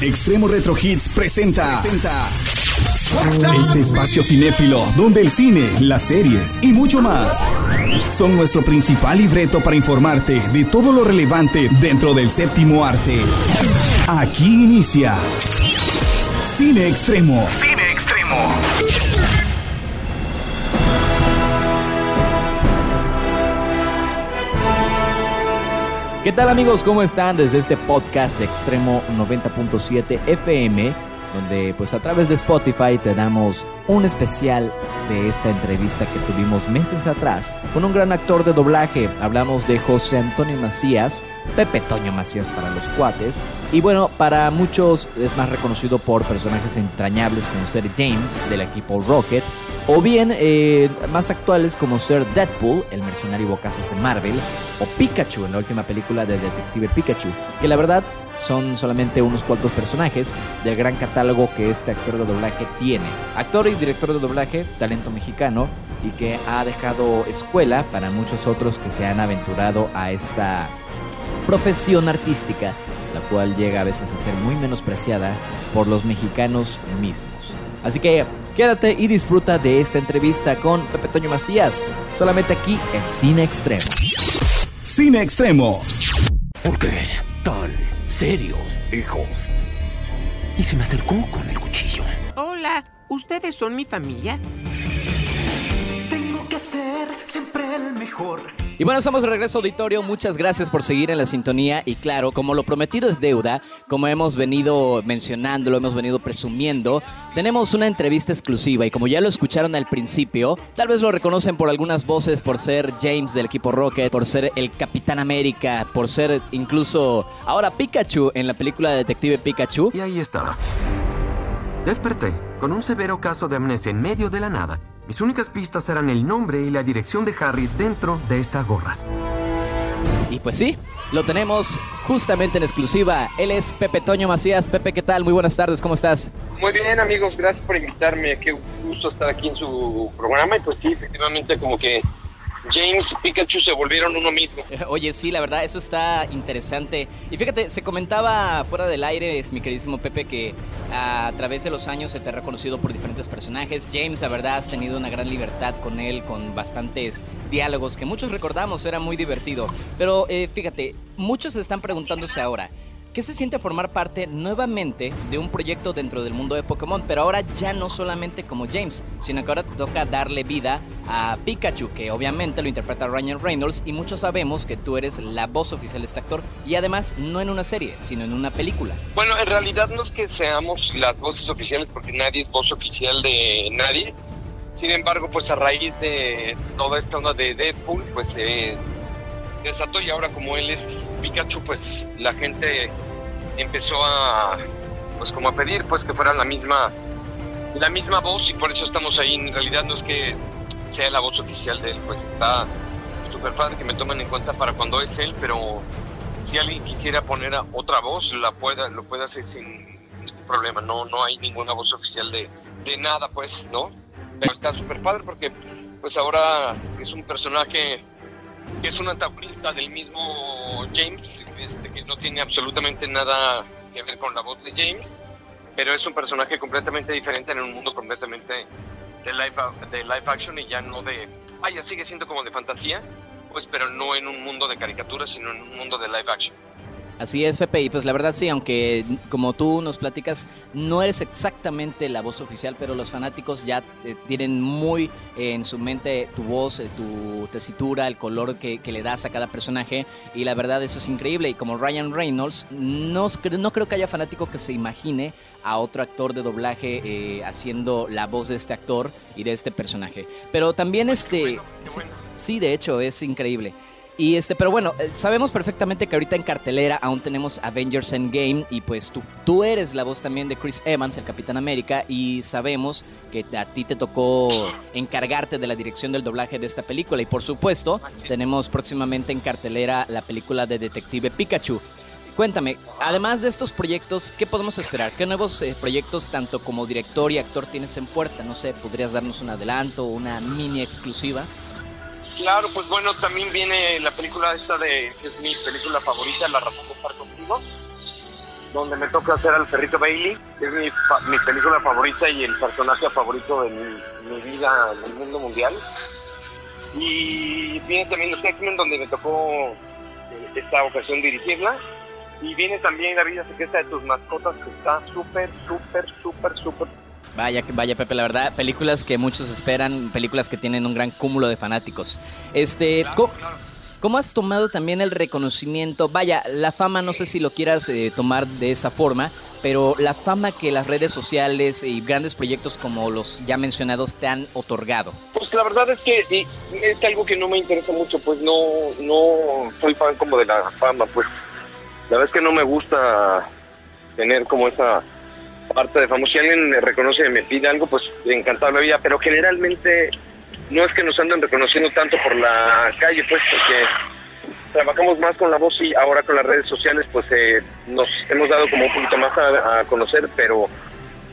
Extremo Retro Hits presenta. presenta este espacio cinéfilo donde el cine, las series y mucho más son nuestro principal libreto para informarte de todo lo relevante dentro del séptimo arte. Aquí inicia Cine Extremo. Cine Extremo. ¿Qué tal amigos? ¿Cómo están? Desde este podcast de Extremo 90.7 FM, donde pues a través de Spotify te damos un especial de esta entrevista que tuvimos meses atrás con un gran actor de doblaje. Hablamos de José Antonio Macías, Pepe Toño Macías para los cuates. Y bueno, para muchos es más reconocido por personajes entrañables como ser James del equipo Rocket o bien eh, más actuales como ser Deadpool, el mercenario bocazas de Marvel, o Pikachu en la última película de Detective Pikachu, que la verdad son solamente unos cuantos personajes del gran catálogo que este actor de doblaje tiene. Actor y director de doblaje, talento mexicano, y que ha dejado escuela para muchos otros que se han aventurado a esta profesión artística, la cual llega a veces a ser muy menospreciada por los mexicanos mismos. Así que quédate y disfruta de esta entrevista con Pepe Toño Macías, solamente aquí en Cine Extremo. Cine Extremo. ¿Por qué tan serio, hijo? Y se me acercó con el cuchillo. Hola, ¿ustedes son mi familia? Tengo que ser siempre el mejor. Y bueno, estamos de regreso auditorio. Muchas gracias por seguir en la sintonía. Y claro, como lo prometido es deuda, como hemos venido mencionando, lo hemos venido presumiendo, tenemos una entrevista exclusiva. Y como ya lo escucharon al principio, tal vez lo reconocen por algunas voces, por ser James del equipo Rocket, por ser el Capitán América, por ser incluso ahora Pikachu en la película de Detective Pikachu. Y ahí estaba. Desperté con un severo caso de amnesia en medio de la nada. Mis únicas pistas eran el nombre y la dirección de Harry dentro de esta gorra. Y pues sí, lo tenemos justamente en exclusiva. Él es Pepe Toño Macías. Pepe, ¿qué tal? Muy buenas tardes, ¿cómo estás? Muy bien, amigos, gracias por invitarme. Qué gusto estar aquí en su programa. Y pues sí, efectivamente, como que James y Pikachu se volvieron uno mismo. Oye, sí, la verdad, eso está interesante. Y fíjate, se comentaba fuera del aire, es mi queridísimo Pepe, que a través de los años se te ha reconocido por diferentes personajes. James, la verdad, has tenido una gran libertad con él, con bastantes diálogos que muchos recordamos, era muy divertido. Pero eh, fíjate, muchos están preguntándose ahora. ¿Qué se siente formar parte nuevamente de un proyecto dentro del mundo de Pokémon? Pero ahora ya no solamente como James, sino que ahora te toca darle vida a Pikachu, que obviamente lo interpreta Ryan Reynolds y muchos sabemos que tú eres la voz oficial de este actor y además no en una serie, sino en una película. Bueno, en realidad no es que seamos las voces oficiales porque nadie es voz oficial de nadie. Sin embargo, pues a raíz de toda esta onda de Deadpool, pues se desató y ahora como él es Pikachu, pues la gente empezó a pues como a pedir pues que fuera la misma la misma voz y por eso estamos ahí. En realidad no es que sea la voz oficial de él, pues está súper padre que me tomen en cuenta para cuando es él, pero si alguien quisiera poner a otra voz, la pueda, lo puede hacer sin ningún problema. No, no hay ninguna voz oficial de, de nada, pues, ¿no? Pero está súper padre porque pues ahora es un personaje que es un antagonista del mismo James, este, que no tiene absolutamente nada que ver con la voz de James, pero es un personaje completamente diferente en un mundo completamente de live, de live action y ya no de... Vaya, sigue siendo como de fantasía, pues pero no en un mundo de caricaturas, sino en un mundo de live action. Así es, Pepe, y pues la verdad sí, aunque como tú nos platicas, no eres exactamente la voz oficial, pero los fanáticos ya eh, tienen muy eh, en su mente tu voz, eh, tu tesitura, el color que, que, le das a cada personaje, y la verdad eso es increíble, y como Ryan Reynolds, no, no creo que haya fanático que se imagine a otro actor de doblaje haciendo la voz de este actor y de este personaje. Pero también este... sí, de hecho, es increíble. Y este, pero bueno, eh, sabemos perfectamente que ahorita en cartelera aún tenemos Avengers Endgame y pues tú, tú eres la voz también de Chris Evans, el Capitán América, y sabemos que a ti te tocó encargarte de la dirección del doblaje de esta película. Y por supuesto, tenemos próximamente en cartelera la película de Detective Pikachu. Cuéntame, además de estos proyectos, ¿qué podemos esperar? ¿Qué nuevos eh, proyectos, tanto como director y actor, tienes en puerta? No sé, ¿podrías darnos un adelanto o una mini exclusiva? Claro, pues bueno, también viene la película esta de, es mi película favorita, La razón de estar contigo. donde me toca hacer al perrito Bailey, que es mi, mi película favorita y el personaje favorito de mi, mi vida en el mundo mundial. Y viene también los X-Men, donde me tocó eh, esta ocasión dirigirla. Y viene también La vida secreta de tus mascotas, que está súper, súper, súper, súper Vaya, vaya Pepe, la verdad, películas que muchos esperan, películas que tienen un gran cúmulo de fanáticos. Este, ¿cómo, cómo has tomado también el reconocimiento? Vaya, la fama, no sé si lo quieras eh, tomar de esa forma, pero la fama que las redes sociales y grandes proyectos como los ya mencionados te han otorgado. Pues la verdad es que es algo que no me interesa mucho, pues no, no soy fan como de la fama, pues la verdad es que no me gusta tener como esa parte de famoso. Si alguien me reconoce y me pide algo, pues encantado la vida, pero generalmente no es que nos anden reconociendo tanto por la calle, pues porque trabajamos más con la voz y ahora con las redes sociales, pues eh, nos hemos dado como un poquito más a, conocer, pero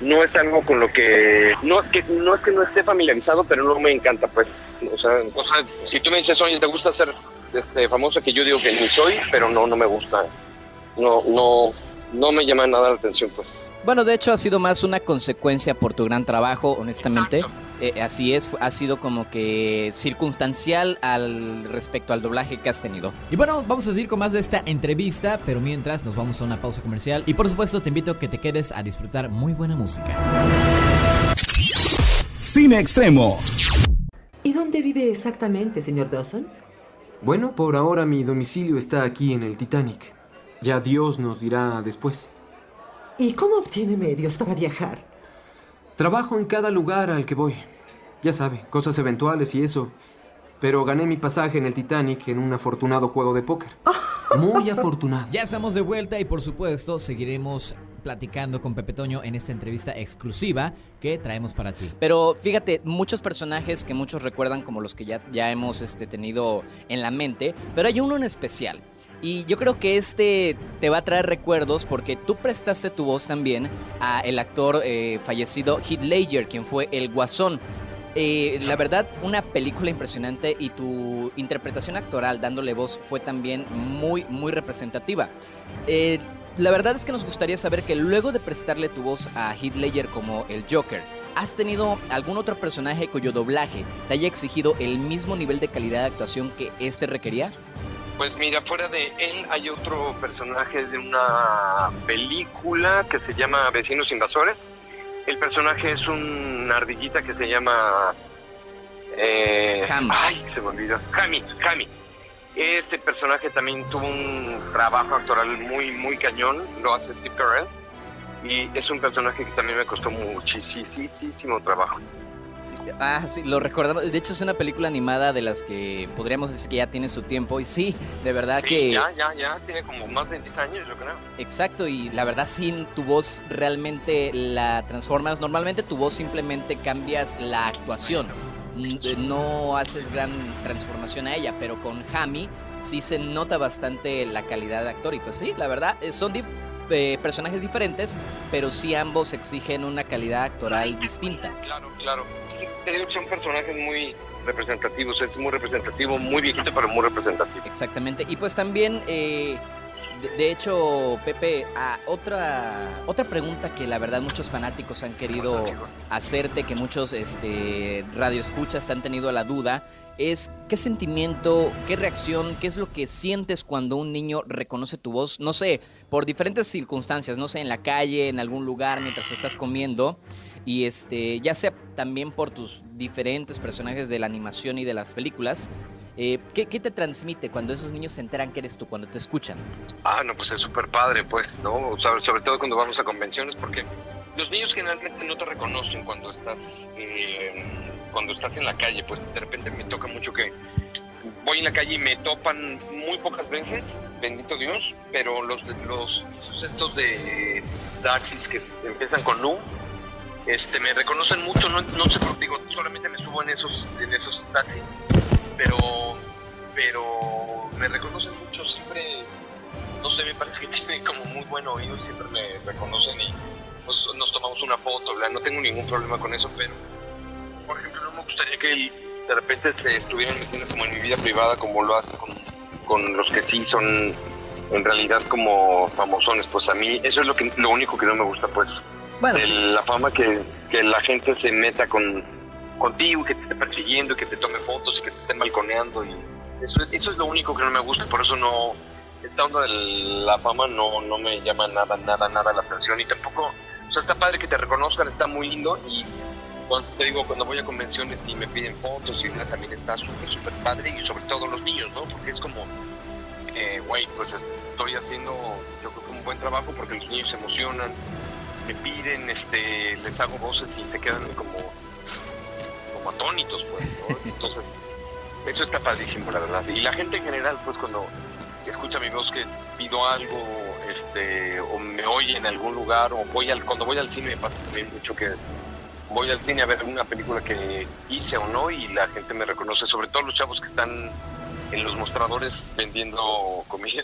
no es algo con lo que no que no es que no esté familiarizado pero no me encanta pues o sea, o sea, si tú me dices oye te gusta ser este famoso que yo digo que ni soy pero no no me gusta no no no me llama nada la atención pues Bueno, de hecho ha sido más una consecuencia por tu gran trabajo, honestamente. Eh, así es, ha sido como que circunstancial al respecto al doblaje que has tenido. Y bueno, vamos a seguir con más de esta entrevista, pero mientras nos vamos a una pausa comercial. Y por supuesto te invito a que te quedes a disfrutar muy buena música. Cine Extremo. ¿Y dónde vive exactamente, señor Dawson? Bueno, por ahora mi domicilio está aquí en el Titanic. Ya Dios nos dirá después. ¿Y cómo obtiene medios para viajar? Trabajo en cada lugar al que voy. Ya sabe, cosas eventuales y eso. Pero gané mi pasaje en el Titanic en un afortunado juego de póker. Muy afortunado. Ya estamos de vuelta y por supuesto seguiremos platicando con Pepe Toño en esta entrevista exclusiva que traemos para ti. Pero fíjate, muchos personajes que muchos recuerdan como los que ya, ya hemos este, tenido en la mente, pero hay uno en especial. Y yo creo que este te va a traer recuerdos porque tú prestaste tu voz también a el actor eh, fallecido Heath Ledger, quien fue el Guasón. Eh, la verdad, una película impresionante y tu interpretación actoral dándole voz fue también muy, muy representativa. Eh, la verdad es que nos gustaría saber que luego de prestarle tu voz a Heath Ledger como el Joker, ¿has tenido algún otro personaje cuyo doblaje te haya exigido el mismo nivel de calidad de actuación que este requería? Pues mira fuera de él hay otro personaje de una película que se llama Vecinos Invasores. El personaje es una ardillita que se llama eh, ay se me olvidó. Hami Hami Este personaje también tuvo un trabajo actoral muy, muy cañón, lo hace Steve Carell, y es un personaje que también me costó muchísimo trabajo. Sí, ah, sí, lo recordamos. De hecho, es una película animada de las que podríamos decir que ya tiene su tiempo. Y sí, de verdad Sí, que. ya, ya, ya, tiene como más de 10 años, yo creo. Exacto, y la verdad sí, tu voz realmente la transformas. Normalmente tu voz simplemente cambias la actuación. Eh, No haces gran transformación a ella, pero con Hami sí se nota bastante la calidad de actor. Y pues sí, la verdad, eh, son eh, personajes diferentes, pero sí ambos exigen una calidad actoral distinta. Claro, claro. Digo que son personajes muy representativos, es muy representativo, muy viejito, pero muy representativo. Exactamente. Y pues también, eh, de, de hecho, Pepe, ah, otra, otra pregunta que la verdad muchos fanáticos han querido hacerte, que muchos este, radioescuchas han tenido la duda, es qué sentimiento, qué reacción, qué es lo que sientes cuando un niño reconoce tu voz, no sé, por diferentes circunstancias, no sé, en la calle, en algún lugar, mientras estás comiendo. Y este, ya sea también por tus diferentes personajes de la animación y de las películas, eh, ¿qué, qué te transmite cuando esos niños se enteran que eres tú, cuando te escuchan? Ah, no, pues es súper padre, pues, ¿no? O sobre todo cuando vamos a convenciones, porque los niños generalmente no te reconocen cuando estás, eh, cuando estás en la calle, pues de repente me toca mucho que voy en la calle y me topan muy pocas veces, bendito Dios, pero los, los estos de taxis que empiezan con Nu, este, me reconocen mucho, no, sé por digo, solamente me subo en esos, en esos taxis, pero, pero me reconocen mucho, siempre, no sé, me parece que tienen como muy buen oído, siempre me reconocen y pues, nos tomamos una foto, no tengo ningún problema con eso, pero, por ejemplo, no me gustaría que de repente se estuvieran metiendo como en mi vida privada como lo hacen con, con los que sí son en realidad como famosones. Pues a mí eso es lo, que, lo único que no me gusta, pues. Bueno, El- sí. La fama que, que la gente se meta con contigo, que te esté persiguiendo, que te tome fotos, que te estén balconeando. y Eso, eso es lo único que no me gusta, por eso no... Esta onda de la fama no, no me llama nada, nada, nada la atención y tampoco... O sea, está padre que te reconozcan, está muy lindo y cuando te digo, cuando voy a convenciones y me piden fotos y nada, también está súper, súper padre y sobre todo los niños, ¿no? Porque es como, eh, güey, pues estoy haciendo, yo creo que un buen trabajo porque los niños se emocionan, me piden, este, les hago voces y se quedan como, como atónitos, pues, ¿no? Entonces, eso está padrísimo, la verdad. Y la gente en general, pues, cuando escucha mi voz que pido algo, este, o me oye en algún lugar, o voy al, cuando voy al cine me pasa también mucho que voy al cine a ver una película que hice o no y la gente me reconoce, sobre todo los chavos que están en los mostradores vendiendo comida.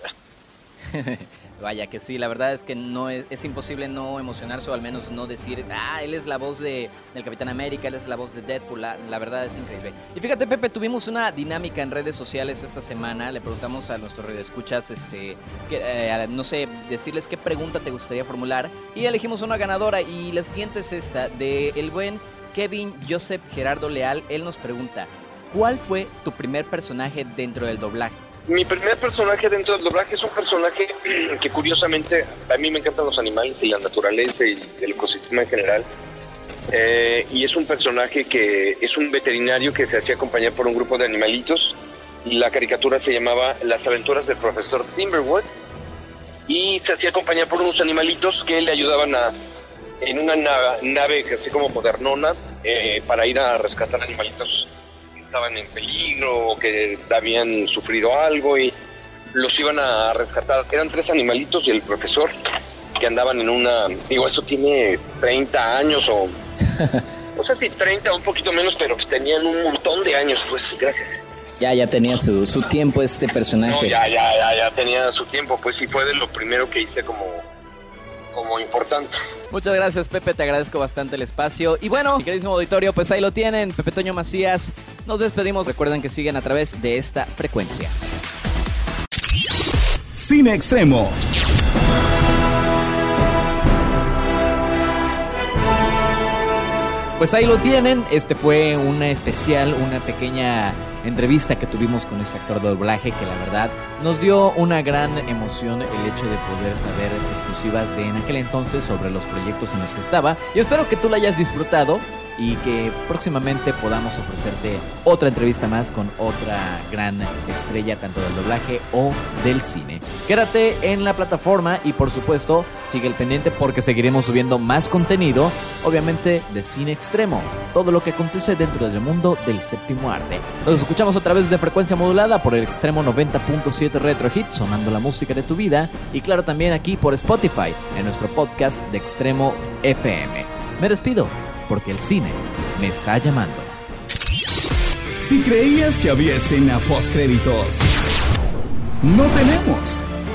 Vaya que sí, la verdad es que no es, es imposible no emocionarse o al menos no decir, ah, él es la voz de, del Capitán América, él es la voz de Deadpool, la, verdad es increíble. Y fíjate Pepe, tuvimos una dinámica en redes sociales esta semana, le preguntamos a nuestros redescuchas, este, eh, no sé, decirles qué pregunta te gustaría formular y elegimos una ganadora y la siguiente es esta, de el buen Kevin Joseph Gerardo Leal, él nos pregunta, ¿cuál fue tu primer personaje dentro del doblaje? Mi primer personaje dentro del doblaje es un personaje que curiosamente a mí me encantan los animales y la naturaleza y el ecosistema en general. Eh, y es un personaje que es un veterinario que se hacía acompañar por un grupo de animalitos. La caricatura se llamaba Las aventuras del profesor Timberwood. Y se hacía acompañar por unos animalitos que le ayudaban a, en una nave, nave así como modernona eh, para ir a rescatar animalitos estaban en peligro o que habían sufrido algo y los iban a rescatar. Eran tres animalitos y el profesor que andaban en una, digo, eso tiene 30 años o no sé si 30 o un poquito menos, pero tenían un montón de años, pues gracias. Ya, ya tenía su, su tiempo este personaje. No, ya, ya, ya, ya tenía su tiempo, pues sí fue de lo primero que hice como, como importante. Muchas gracias, Pepe. Te agradezco bastante el espacio. Y bueno, mi queridísimo auditorio, pues ahí lo tienen. Pepe Toño Macías. Nos despedimos. Recuerden que siguen a través de esta frecuencia. Cine Extremo. Pues ahí lo tienen. Este fue una especial, una pequeña entrevista que tuvimos con este actor de doblaje que la verdad nos dio una gran emoción el hecho de poder saber exclusivas de en aquel entonces sobre los proyectos en los que estaba. Y espero que tú la hayas disfrutado y que próximamente podamos ofrecerte otra entrevista más con otra gran estrella tanto del doblaje o del cine. Quédate en la plataforma y por supuesto sigue el pendiente porque seguiremos subiendo más contenido, obviamente de cine extremo, todo lo que acontece dentro del mundo del séptimo arte. Nos escuchamos a través de frecuencia modulada por el extremo 90.7 Retro Hit, sonando la música de tu vida y claro también aquí por Spotify en nuestro podcast de Extremo FM. Me despido porque el cine me está llamando. Si creías que había escena post créditos, no tenemos.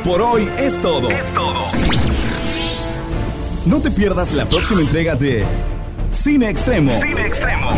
Por hoy es todo. Es todo. No te pierdas la próxima entrega de Cine Extremo. Cine Extremo.